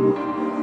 Música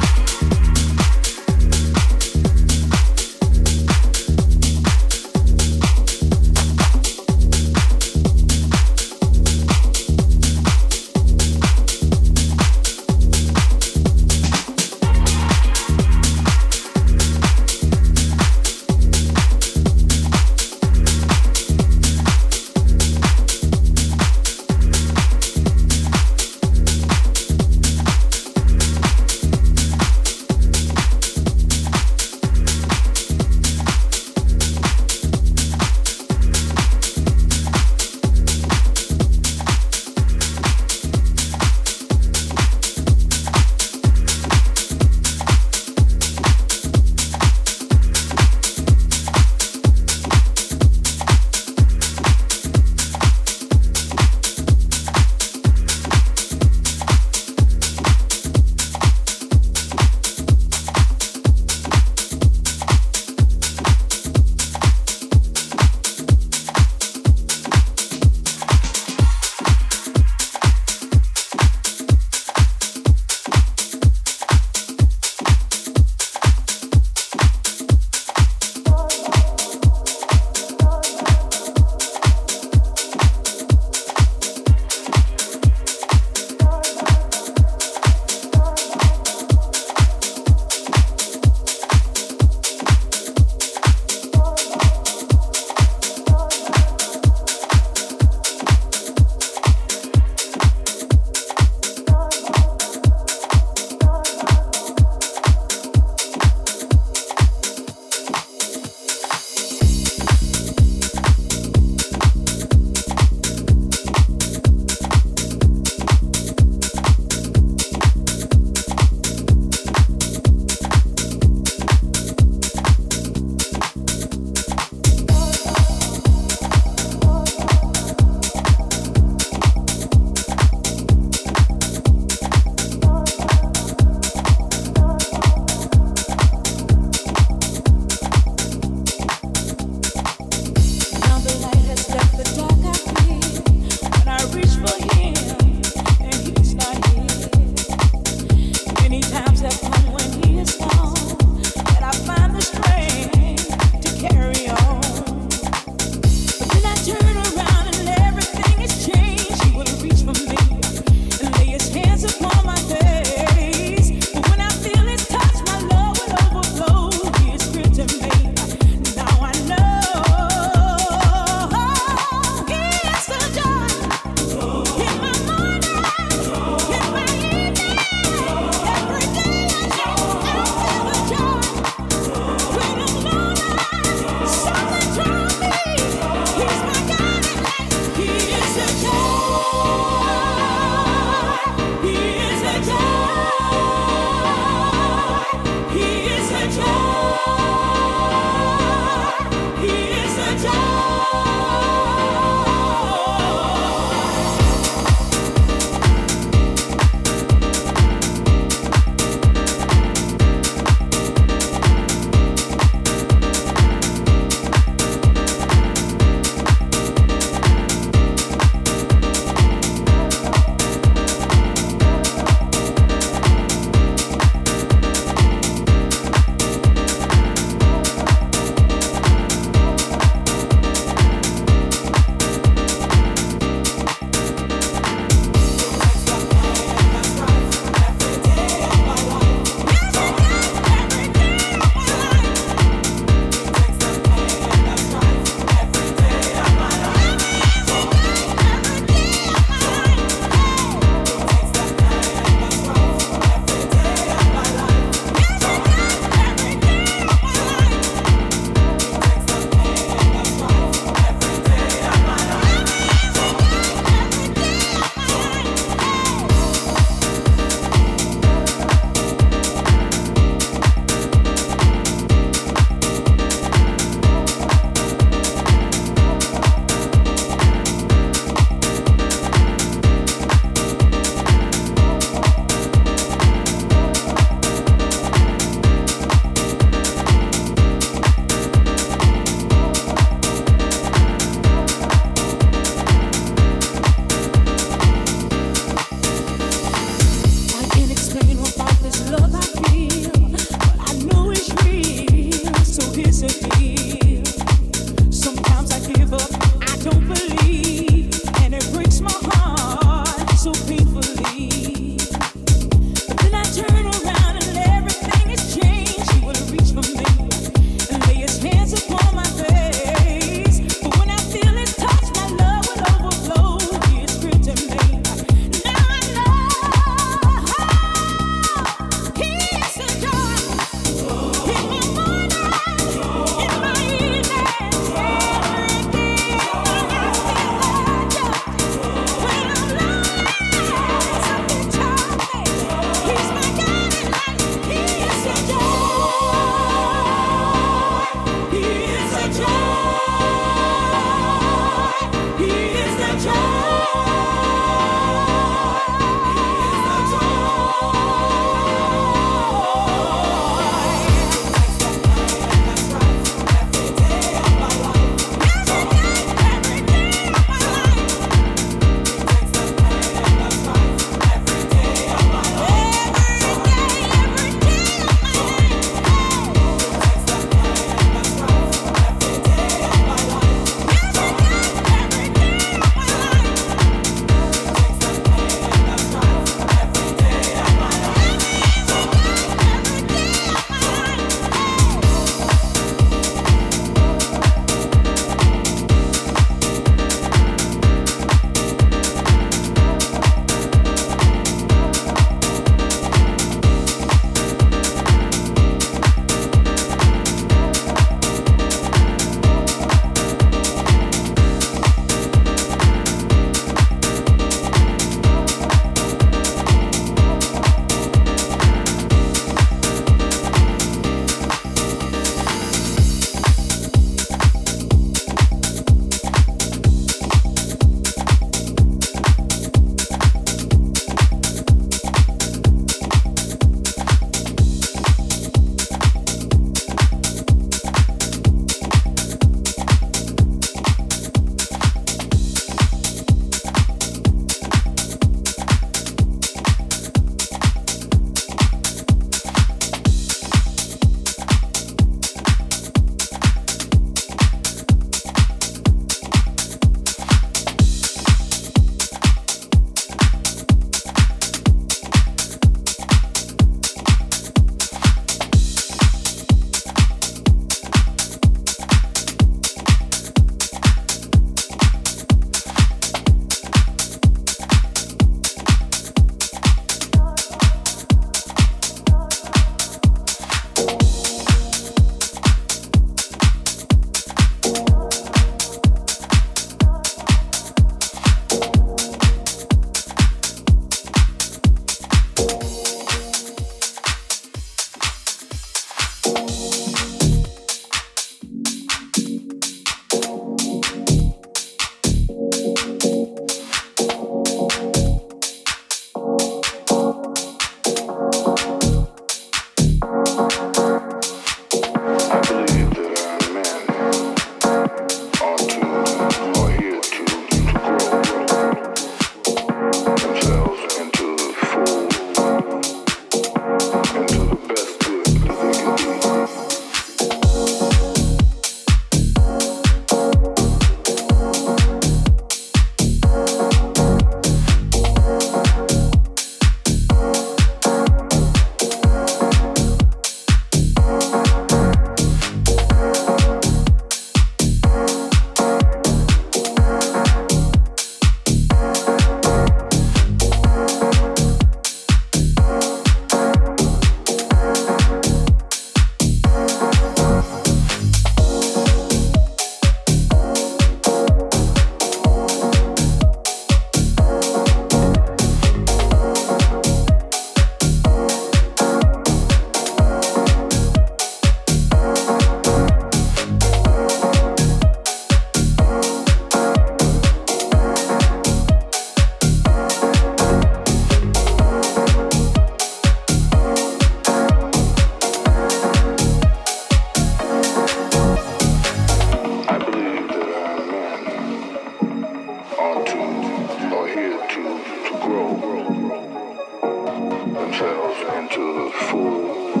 into the full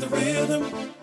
the rhythm.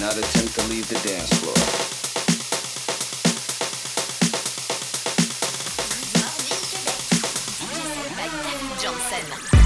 Not attempt to leave the dance floor. Johnson.